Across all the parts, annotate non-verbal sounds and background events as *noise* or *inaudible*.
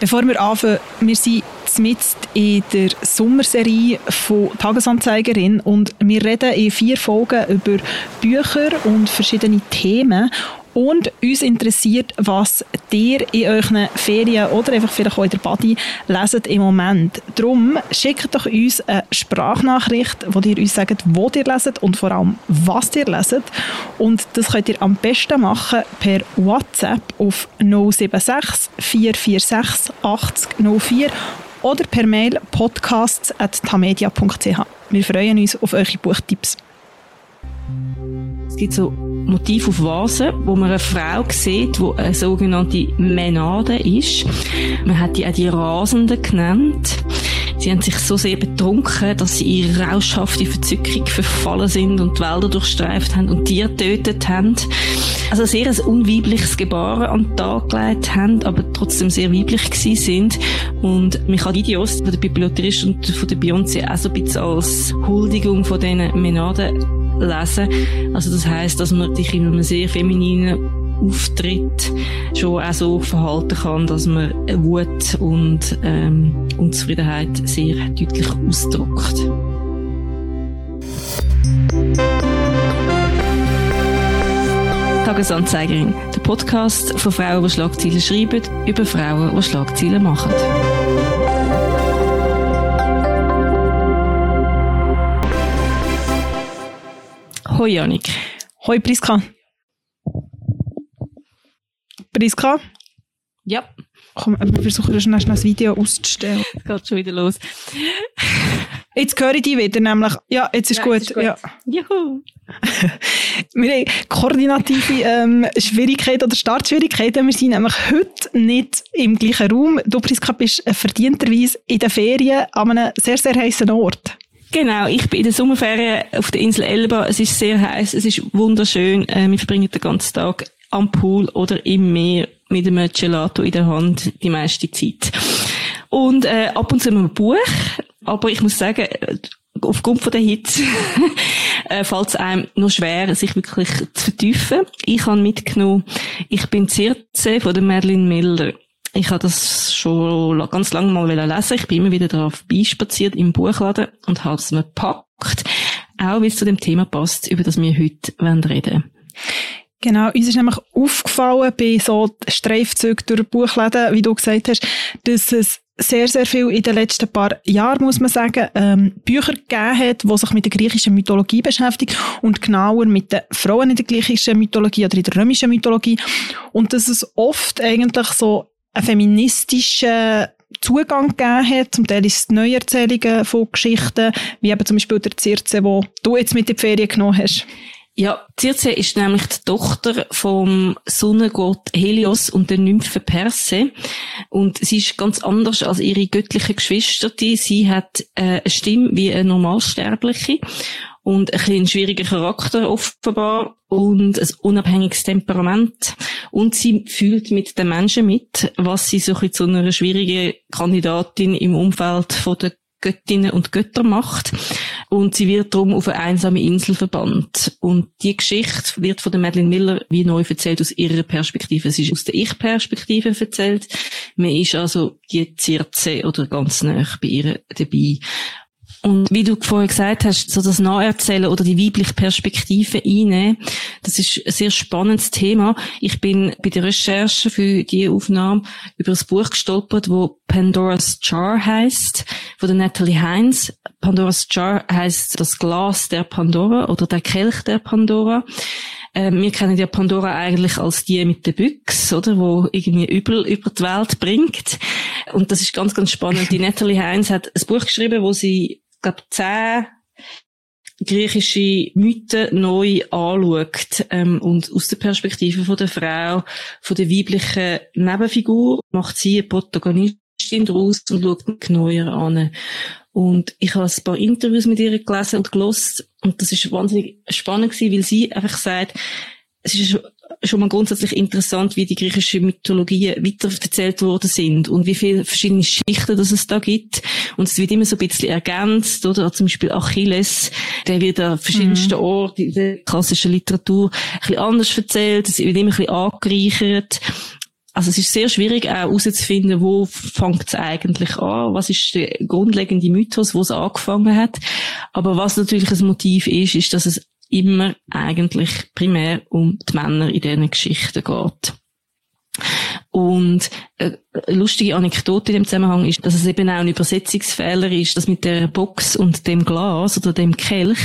Bevor wir anfangen, wir sind mitten in der Sommerserie von Tagesanzeigerin und wir reden in vier Folgen über Bücher und verschiedene Themen und uns interessiert, was ihr in euren Ferien oder einfach vielleicht auch in der Body leset im Moment. Darum schickt doch uns eine Sprachnachricht, wo ihr uns sagt, wo ihr leset und vor allem, was ihr leset. Und das könnt ihr am besten machen per WhatsApp auf 076 446 80 04 oder per Mail podcasts.tamedia.ch. Wir freuen uns auf eure Buchtipps. Es gibt so Motiv auf Vasen, wo man eine Frau sieht, die eine sogenannte Menade ist. Man hat die auch die Rasenden genannt. Sie haben sich so sehr betrunken, dass sie ihre rauschhafte Verzückung verfallen sind und die Wälder durchstreift haben und Tiere getötet haben. Also sehr ein unweibliches Gebaren an den Tag gelegt haben, aber trotzdem sehr weiblich gewesen sind. Und mich hat Videos von der Bibliothekerin und von der Beyoncé auch so ein bisschen als Huldigung von diesen Menaden lesen. Also das heißt, dass man sich in einem sehr femininen Auftritt schon auch so verhalten kann, dass man Wut und ähm, Unzufriedenheit sehr deutlich ausdrückt. Tagesanzeigerin, der Podcast von Frauen, die Schlagzeilen schreiben, über Frauen, die Schlagzeilen machen. Hoi Janik. Hoi Priska. Priska? Ja. Komm, wir versuchen schnell, schnell das Video auszustellen. Es *laughs* geht schon wieder los. *laughs* Jetzt höre ich dich wieder, nämlich. Ja, jetzt ist, ja, gut. Jetzt ist gut. Ja. *laughs* Juhu. wir haben koordinative ähm, Schwierigkeiten oder Startschwierigkeiten. Wir sind nämlich heute nicht im gleichen Raum. Du, Priska, bist verdienterweise in den Ferien an einem sehr, sehr heißen Ort. Genau, ich bin in der Sommerferien auf der Insel Elba. Es ist sehr heiß, es ist wunderschön. Äh, wir verbringen den ganzen Tag am Pool oder im Meer mit einem Gelato in der Hand die meiste Zeit. Und äh, ab und zu ein Buch, aber ich muss sagen, aufgrund von der Hitze *laughs* äh, fällt es einem nur schwer, sich wirklich zu vertiefen. Ich habe mitgenommen, ich bin Zirze von der Madeline Miller. Ich habe das schon ganz lange mal lesen. Ich bin immer wieder darauf beispaziert im Buchladen und habe es mir gepackt. Auch weil es zu dem Thema passt, über das wir heute reden wollen. Genau, uns ist nämlich aufgefallen bei so Streifzügen durch Buchläden, wie du gesagt hast, dass es sehr, sehr viel in den letzten paar Jahren, muss man sagen, ähm, Bücher gegeben hat, die sich mit der griechischen Mythologie beschäftigen und genauer mit den Frauen in der griechischen Mythologie oder in der römischen Mythologie. Und dass es oft eigentlich so einen feministischen Zugang gegeben hat. Zum Teil ist es Neuerzählungen von Geschichten, wie eben zum Beispiel der Zirze, wo du jetzt mit in die Ferien genommen hast. Ja, Circe ist nämlich die Tochter vom Sonnengott Helios und der Nymphe Perse. Und sie ist ganz anders als ihre göttlichen Geschwister. Sie hat äh, eine Stimme wie eine Normalsterbliche und ein bisschen schwieriger Charakter offenbar und ein unabhängiges Temperament. Und sie fühlt mit den Menschen mit, was sie so ein zu einer schwierigen Kandidatin im Umfeld von der Göttinnen und Götter macht. Und sie wird darum auf eine einsame Insel verbannt. Und die Geschichte wird von der Madeline Miller wie neu erzählt aus ihrer Perspektive. Sie ist aus der Ich-Perspektive erzählt. Man ist also die Zirze oder ganz nah bei ihr dabei. Und wie du vorher gesagt hast, so das Nacherzählen oder die weibliche Perspektive einnehmen, das ist ein sehr spannendes Thema. Ich bin bei der Recherche für die Aufnahme über das Buch gestolpert, wo Pandora's Jar heißt, von der Natalie Heinz. Pandora's Jar heißt das Glas der Pandora oder der Kelch der Pandora. Ähm, wir kennen ja Pandora eigentlich als die mit der Büchse, oder, wo irgendwie Übel über die Welt bringt. Und das ist ganz, ganz spannend. Die Natalie Heinz hat ein Buch geschrieben, wo sie glaube zehn griechische Mythen neu anschaut ähm, und aus der Perspektive von der Frau, von der weiblichen Nebenfigur, macht sie eine Protagonistin daraus und schaut genauer an. Und ich habe ein paar Interviews mit ihr gelesen und gelost und das ist wahnsinnig spannend gewesen, weil sie einfach sagt, es ist schon mal grundsätzlich interessant, wie die griechische Mythologie weitererzählt worden sind und wie viele verschiedene Schichten das es da gibt. Und es wird immer so ein bisschen ergänzt, oder? Zum Beispiel Achilles, der wird an verschiedensten mhm. Orten in der klassischen Literatur ein bisschen anders erzählt, es wird immer ein bisschen angereichert. also es ist sehr schwierig auch herauszufinden, wo fängt es eigentlich an, was ist der grundlegende Mythos, wo es angefangen hat. Aber was natürlich ein Motiv ist, ist, dass es immer eigentlich primär um die Männer in diesen Geschichten geht. Und äh, eine lustige Anekdote in dem Zusammenhang ist, dass es eben auch ein Übersetzungsfehler ist, dass mit der Box und dem Glas oder dem Kelch,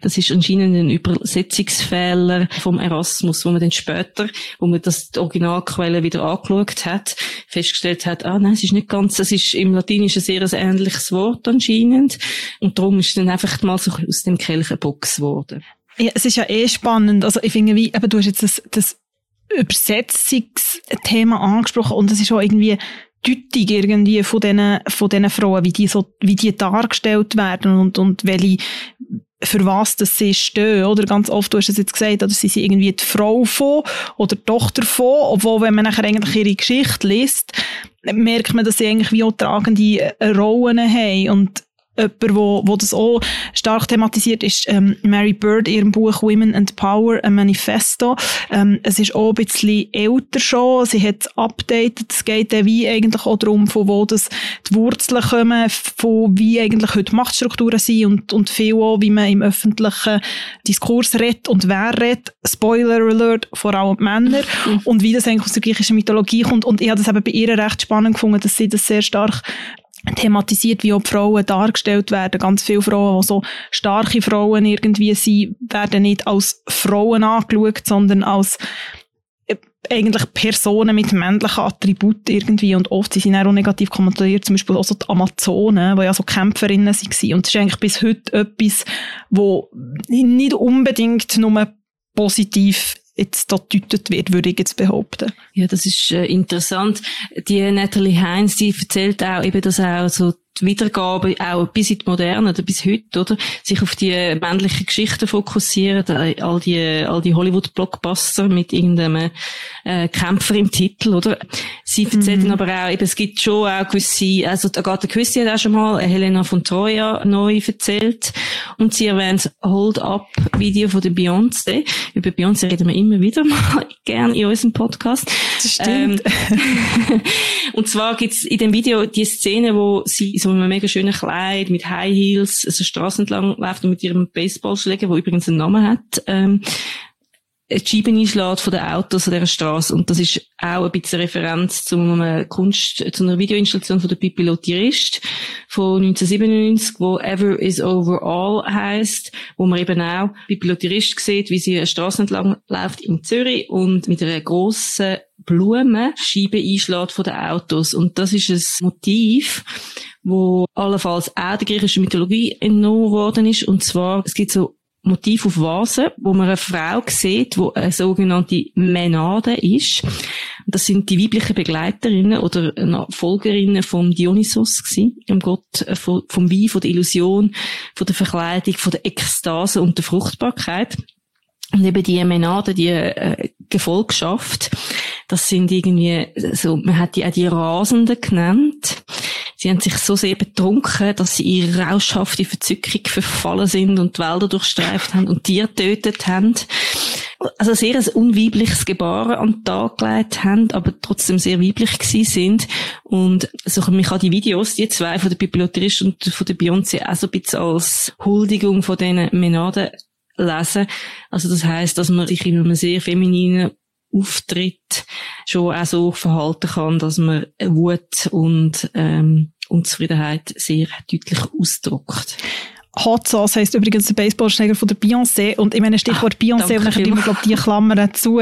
das ist anscheinend ein Übersetzungsfehler vom Erasmus, wo man dann später, wo man das die Originalquelle wieder angeschaut hat, festgestellt hat, ah nein, es ist nicht ganz, es ist im Latinischen sehr ein ähnliches Wort anscheinend und darum ist dann einfach mal so aus dem Kelch eine Box geworden. Ja, es ist ja eh spannend. Also ich finde, wie, eben, du hast jetzt das, das Übersetzungsthema angesprochen und es ist auch irgendwie Deutung irgendwie von diesen, von Frauen, wie die so, wie die dargestellt werden und, und welche, für was das sie stehen, oder? Ganz oft, du hast es jetzt gesagt, oder sie sind irgendwie die Frau von oder die Tochter von, obwohl, wenn man nachher eigentlich ihre Geschichte liest, merkt man, dass sie eigentlich wie auch tragende Rollen haben und jemand, wo, wo das auch stark thematisiert, ist ähm, Mary Bird in ihrem Buch Women and Power, ein Manifesto. Ähm, es ist auch ein bisschen älter schon, sie hat es updated, es geht dann wie eigentlich auch darum, von wo das die Wurzeln kommen, von wie eigentlich heute Machtstrukturen sind und, und viel auch, wie man im öffentlichen Diskurs redet und wer redet. Spoiler Alert, vor allem Männer. Mhm. Und wie das eigentlich aus der griechischen Mythologie kommt. Und ich habe das eben bei ihr recht spannend gefunden, dass sie das sehr stark thematisiert, wie auch die Frauen dargestellt werden. Ganz viele Frauen, die so starke Frauen irgendwie sind, werden nicht als Frauen angeschaut, sondern als äh, eigentlich Personen mit männlichen Attributen irgendwie und oft sind sie auch negativ kommentiert, zum Beispiel auch so die Amazonen, die ja so Kämpferinnen waren und das ist eigentlich bis heute etwas, wo nicht unbedingt nur positiv jetzt da deutet wird, würde ich jetzt behaupten. Ja, das ist äh, interessant. Die Natalie Heinz, die erzählt auch eben, dass auch so die Wiedergabe auch bis in die Moderne oder bis heute, oder? Sich auf die männlichen Geschichten fokussieren, all die, all die Hollywood-Blockbuster mit irgendeinem äh, Kämpfer im Titel, oder? Sie erzählen mhm. aber auch, eben, es gibt schon auch gewisse, also Agatha Christie hat auch schon mal Helena von Troja neu erzählt und sie erwähnt Hold-Up-Video von der Beyoncé. Über Beyoncé reden wir immer wieder mal *laughs* gern in unserem Podcast. Das stimmt. Ähm, *laughs* und zwar gibt's in dem Video die Szene, wo sie so in einem mega schönen Kleid mit High Heels so Straßen entlang läuft und mit ihrem Baseballschläger, wo übrigens einen Namen hat, ähm, die Scheiben einschlägt von den Autos an dieser Straße. Und das ist auch ein bisschen Referenz zu einer Kunst, zu einer Videoinstallation von der Pippi Lottirist von 1997, wo Ever is Overall heisst, wo man eben auch Pippi Lottirist sieht, wie sie eine Straße entlang läuft in Zürich und mit einer grossen Blumen Scheiben einschlägt von den Autos. Und das ist ein Motiv, wo allenfalls auch der griechischen Mythologie entnommen worden ist. Und zwar, es gibt so Motiv auf Vasen, wo man eine Frau sieht, wo eine sogenannte Menade ist. Das sind die weiblichen Begleiterinnen oder Folgerinnen von Dionysos gewesen, dem Gott äh, vom Wein, von der Illusion, von der Verkleidung, von der Ekstase und der Fruchtbarkeit. Und eben die Menade, die äh, Gefolgschaft, das sind irgendwie, so, man hat die auch die Rasenden genannt. Sie haben sich so sehr betrunken, dass sie ihre rauschhafte Verzückung verfallen sind und die Wälder durchstreift haben und Tiere getötet haben. Also sehr ein unweibliches Gebaren an den Tag gelegt haben, aber trotzdem sehr weiblich gewesen sind. Und so, man kann die Videos, die zwei von der Bibliothekarist und von der Beyoncé, auch so ein bisschen als Huldigung von diesen Menaden lesen. Also das heißt, dass man sich in einem sehr femininen Auftritt schon auch so verhalten kann, dass man Wut und ähm, Unzufriedenheit sehr deutlich ausdrückt. Hot Sauce heisst übrigens der Baseballschläger von der Beyoncé. Und ich meine, Stichwort Ach, Beyoncé, und dann immer, glaube die Klammern dazu.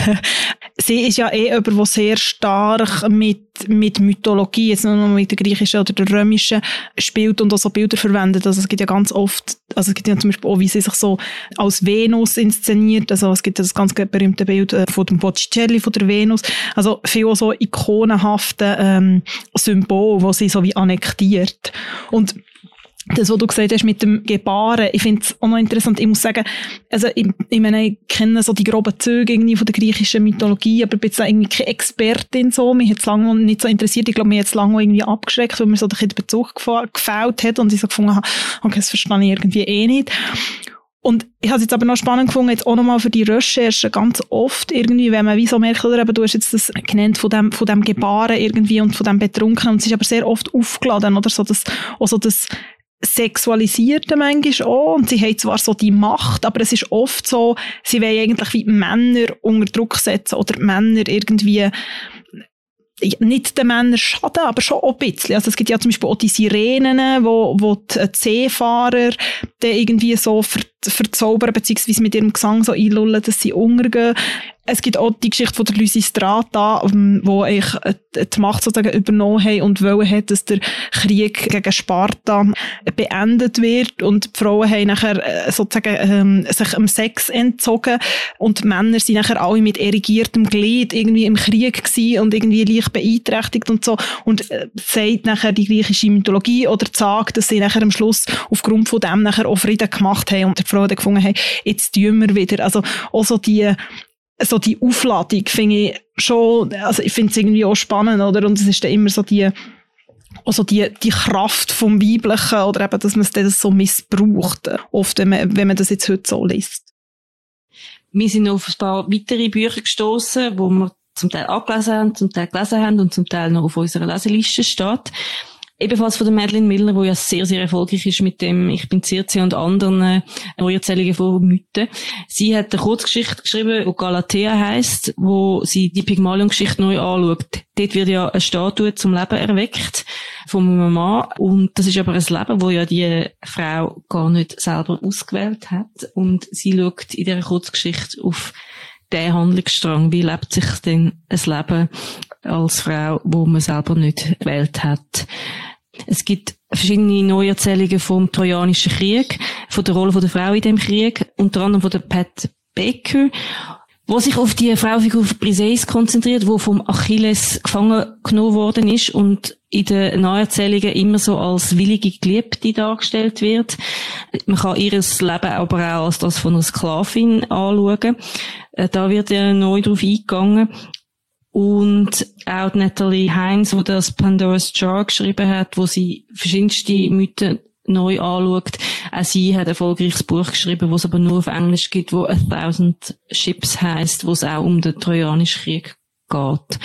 *laughs* sie ist ja eh jemand, der sehr stark mit, mit Mythologie, jetzt nur noch mit der griechischen oder der römischen, spielt und auch so Bilder verwendet. Also es gibt ja ganz oft, also es gibt ja zum Beispiel auch, wie sie sich so als Venus inszeniert. Also es gibt ja das ganz berühmte Bild äh, von dem Botticelli von der Venus. Also viel so ikonenhafte ähm, Symbole, wo sie so wie annektiert. Und das, was du gesagt hast mit dem Gebaren, ich finde es auch noch interessant. Ich muss sagen, also ich, ich meine, ich kenne so die groben Züge irgendwie von der griechischen Mythologie, aber ich bin jetzt irgendwie keine Expertin so. Mich hat es lange nicht so interessiert. Ich glaube, mir hat es lange irgendwie abgeschreckt, weil mir so den Bezug gefällt hat und ich so gefunden habe, okay, das verstehe ich irgendwie eh nicht. Und ich habe es jetzt aber noch spannend gefunden, jetzt auch nochmal für die Recherche, ganz oft irgendwie, wenn man wie so merkt, oder eben, du hast jetzt das genannt von dem, von dem Gebaren irgendwie und von dem Betrunken, und es ist aber sehr oft aufgeladen, oder so das, auch so das Sexualisierte manchmal auch, und sie haben zwar so die Macht, aber es ist oft so, sie wollen eigentlich wie Männer unter Druck setzen oder Männer irgendwie nicht den Männern schaden, aber schon ein bisschen. Also es gibt ja zum Beispiel auch die Sirenen, wo, wo die Seefahrer dann irgendwie so ver, verzaubern, beziehungsweise mit ihrem Gesang so einlullen, dass sie untergehen. Es gibt auch die Geschichte von der Lysistrata, ähm, wo ich äh, die Macht sozusagen übernommen haben und wollen hat, dass der Krieg gegen Sparta beendet wird. Und die Frauen haben nachher äh, sozusagen ähm, sich am Sex entzogen. Und Männer sind nachher alle mit erigiertem Glied irgendwie im Krieg gewesen und irgendwie leicht beeinträchtigt und so. Und äh, sagt nachher die griechische Mythologie oder sagt, dass sie nachher am Schluss aufgrund von dem nachher auch Frieden gemacht haben. Und dann gefunden haben, jetzt tun wir wieder. Also auch so die so die Aufladung finde ich schon, also ich finde es irgendwie auch spannend, oder? Und es ist dann immer so die, also die, die Kraft vom Weiblichen oder eben, dass man es dann so missbraucht, oft, wenn man, wenn man das jetzt heute so liest. Wir sind auf ein paar weitere Bücher gestoßen, wo wir zum Teil angelesen haben, zum Teil gelesen haben und zum Teil noch auf unserer Leseliste steht ebenfalls von der Madeline Miller, wo ja sehr, sehr erfolgreich ist mit dem Ich bin Circe und anderen äh, Neuerzählungen von Mythen. Sie hat eine Kurzgeschichte geschrieben, die Galatea heisst, wo sie die Pygmalion-Geschichte neu anschaut. Dort wird ja eine Statue zum Leben erweckt von einem Mann und das ist aber ein Leben, wo ja die Frau gar nicht selber ausgewählt hat und sie schaut in dieser Kurzgeschichte auf den Handlungsstrang, wie lebt sich denn ein Leben als Frau, wo man selber nicht gewählt hat. Es gibt verschiedene Neuerzählungen vom Trojanischen Krieg, von der Rolle der Frau in dem Krieg, unter anderem von der Pat Baker, wo sich auf die Fraufigur Briseis konzentriert, wo vom Achilles gefangen genommen worden ist und in den Neuerzählungen immer so als willige Geliebte dargestellt wird. Man kann ihres Leben aber auch als das von einer Sklavin anschauen. Äh, da wird ja neu drauf eingegangen. Und auch Natalie Heinz, wo das Pandora's Jar geschrieben hat, wo sie verschiedenste Mythen neu anschaut. Auch sie hat ein erfolgreiches Buch geschrieben, was es aber nur auf Englisch gibt, wo A Thousand Ships heißt, wo es auch um den Trojanischen Krieg geht.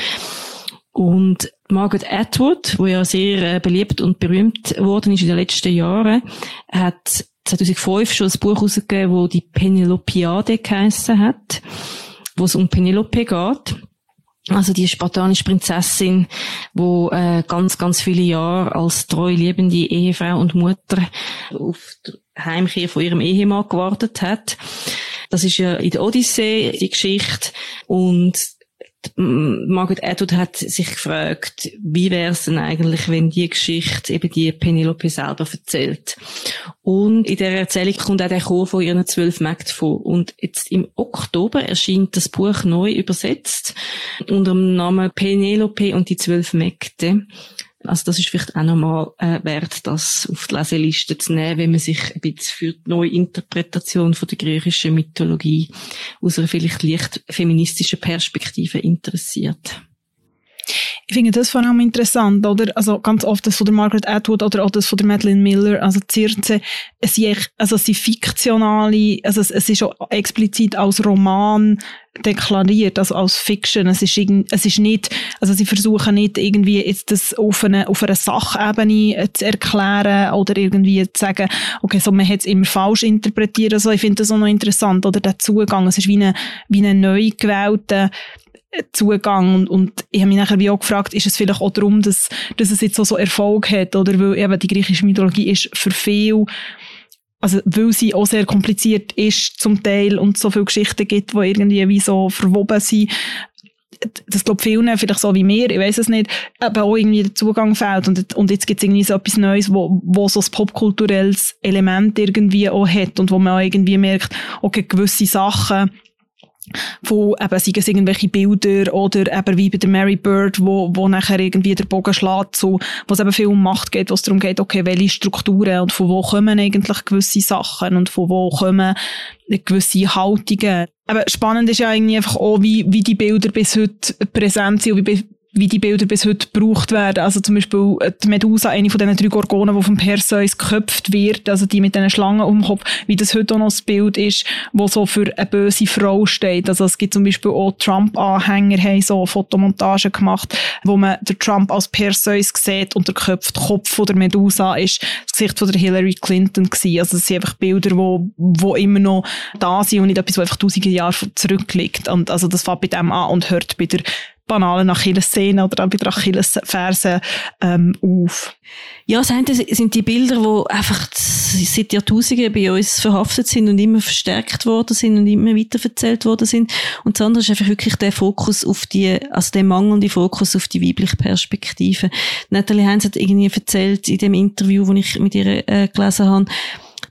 Und Margaret Atwood, wo ja sehr äh, beliebt und berühmt worden ist in den letzten Jahren, hat 2005 schon ein Buch herausgegeben, wo die Penelopiade geheissen hat, wo es um Penelope geht. Also die spartanische Prinzessin, wo äh, ganz, ganz viele Jahre als treu liebende Ehefrau und Mutter auf die Heimkehr von ihrem Ehemann gewartet hat. Das ist ja in der Odyssee die Geschichte und Margaret Atwood hat sich gefragt, wie wäre es denn eigentlich, wenn die Geschichte eben die Penelope selber erzählt. Und in der Erzählung kommt auch der Chor von ihren zwölf Mägden vor. Und jetzt im Oktober erscheint das Buch neu übersetzt unter dem Namen Penelope und die zwölf Mägde. Also das ist vielleicht auch nochmal äh, wert, das auf die Leseliste zu nehmen, wenn man sich ein bisschen für die Neuinterpretation von der griechischen Mythologie aus einer vielleicht leicht feministischen Perspektive interessiert. Ich finde das vor allem interessant, oder? Also ganz oft das von der Margaret Atwood oder auch das von der Madeleine Miller, also Circe, es sind, also es sind fiktionale, also es, es ist auch explizit als Roman deklariert, also als Fiction. Es ist, es ist nicht, also sie versuchen nicht irgendwie jetzt das auf einer auf einer Sachebene zu erklären oder irgendwie zu sagen, okay, so man hat es immer falsch interpretiert. Also ich finde das auch noch interessant, oder der Zugang. Es ist wie eine, wie eine neu gewählte Zugang und, und ich habe mich nachher wie auch gefragt, ist es vielleicht auch darum, dass, dass es jetzt so, so Erfolg hat oder? Weil eben die griechische Mythologie ist für viel also weil sie auch sehr kompliziert ist zum Teil und so viele Geschichten gibt, die irgendwie wie so verwoben sind, das glaube vielen, vielleicht so wie mir, ich weiß es nicht, aber auch irgendwie der Zugang fehlt. Und, und jetzt gibt es irgendwie so etwas Neues, wo, wo so ein popkulturelles Element irgendwie auch hat und wo man auch irgendwie merkt, okay, gewisse Sachen von eben, seien es irgendwelche Bilder oder eben wie bei der Mary Bird, wo, wo nachher irgendwie der Bogen schlägt, so, wo es eben viel um Macht geht, wo es darum geht, okay, welche Strukturen und von wo kommen eigentlich gewisse Sachen und von wo kommen gewisse Haltungen. Aber spannend ist ja eigentlich einfach auch, wie, wie die Bilder bis heute präsent sind und wie wie die Bilder bis heute gebraucht werden. Also zum Beispiel äh, die Medusa, eine von diesen drei Gorgonen, die vom Perseus geköpft wird, also die mit diesen Schlangen um den Kopf, wie das heute auch noch das Bild ist, wo so für eine böse Frau steht. Also es gibt zum Beispiel auch Trump-Anhänger, haben so Fotomontagen gemacht, wo man den Trump als Perseus sieht und der Kopf, der Kopf von der Medusa ist das Gesicht von der Hillary Clinton gewesen. Also es sind einfach Bilder, wo, wo immer noch da sind und nicht etwas, was einfach tausende Jahre zurückliegt. Und also das fängt bei dem an und hört bei der banalen Achilles-Szene oder auch bei der Achilles-Ferse ähm, auf. Ja, das sind die Bilder, die einfach seit Jahrtausenden bei uns verhaftet sind und immer verstärkt worden sind und immer weiterverzählt worden sind. Und das andere ist einfach wirklich der Fokus auf die, also der mangelnde Fokus auf die weibliche Perspektive. Natalie Heinz hat irgendwie erzählt in dem Interview, das ich mit ihr äh, gelesen habe,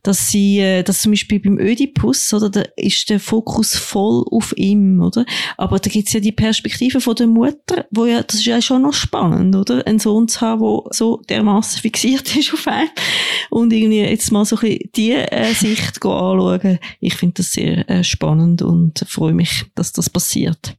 dass sie, äh, dass zum Beispiel beim Ödipus, oder, da ist der Fokus voll auf ihm, oder? Aber da gibt's ja die Perspektive von der Mutter, wo ja, das ist ja schon noch spannend, oder? Einen Sohn zu haben, der so dermaßen fixiert *laughs* ist auf einen. Und irgendwie jetzt mal so ein bisschen die äh, Sicht anschauen. Ich finde das sehr äh, spannend und freue mich, dass das passiert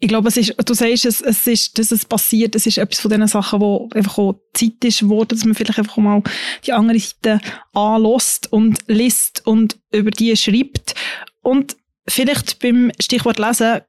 ich glaube, es ist, du sagst, es, es ist, dass es passiert, es ist etwas von den Sachen, wo einfach auch Zeit ist geworden, dass man vielleicht einfach mal die andere Seite anlässt und liest und über die schreibt. Und vielleicht beim Stichwort Lesen,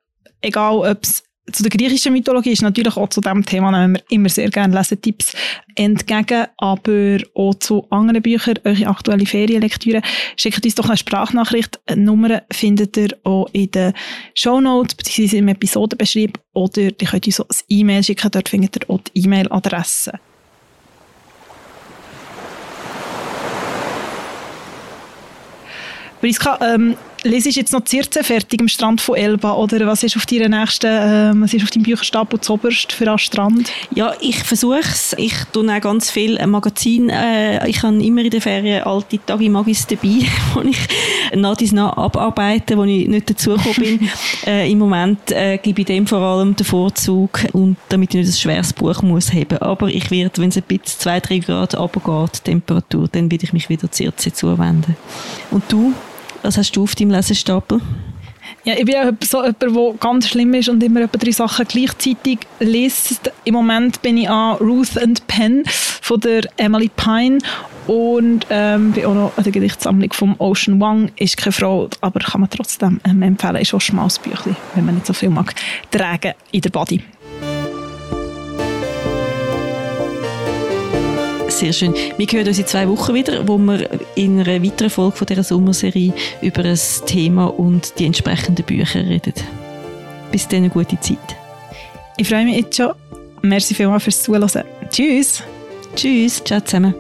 egal ob es zu der griechischen Mythologie ist natürlich auch zu diesem Thema nehmen wir immer sehr gerne Lesetipps entgegen, aber auch zu anderen Büchern, eure aktuelle Ferienlektüre. Schickt uns doch eine Sprachnachricht. Eine Nummer findet ihr auch in den Show Notes bzw. im Episodenbeschrieb oder ihr könnt uns auch ein E-Mail schicken, dort findet ihr auch die E-Mail-Adresse. Priska, ähm, Lesest jetzt noch Zirze fertig am Strand von Elba oder was ist auf deiner nächsten, äh, was ist auf deinem Bücherstapel zoberst für einen Strand? Ja, ich versuche es. Ich tue auch ganz viel Magazin. Äh, ich habe immer in den Ferien alte Tage Magis dabei, *laughs* wo ich nach dies nach abarbeite, wo ich nicht dazugekommen bin. *laughs* äh, Im Moment äh, gebe ich dem vor allem den Vorzug und damit ich nicht ein schweres Buch muss haben. Aber ich werde, wenn es ein bisschen zwei, drei Grad runtergeht, Temperatur, dann werde ich mich wieder Zirze zuwenden. Und du? Was hast du auf deinem Lesestapel? Ja, ich bin ja so jemand, der ganz schlimm ist und immer drei Sachen gleichzeitig liest. Im Moment bin ich an Ruth and Penn von der Emily Pine und ähm, bin auch noch an der Gedichtsammlung von Ocean Wang. Ist keine Frau, aber kann man trotzdem ähm, empfehlen. Ist auch ein schmales Büchlein, wenn man nicht so viel mag, tragen in der Body. Sehr schön. Wir hören uns in zwei Wochen wieder, wo wir in einer weiteren Folge von dieser Sommerserie über ein Thema und die entsprechenden Bücher reden. Bis dann eine gute Zeit. Ich freue mich jetzt schon. Merci vielmals fürs Zuhören. Tschüss. Tschüss. Ciao zusammen.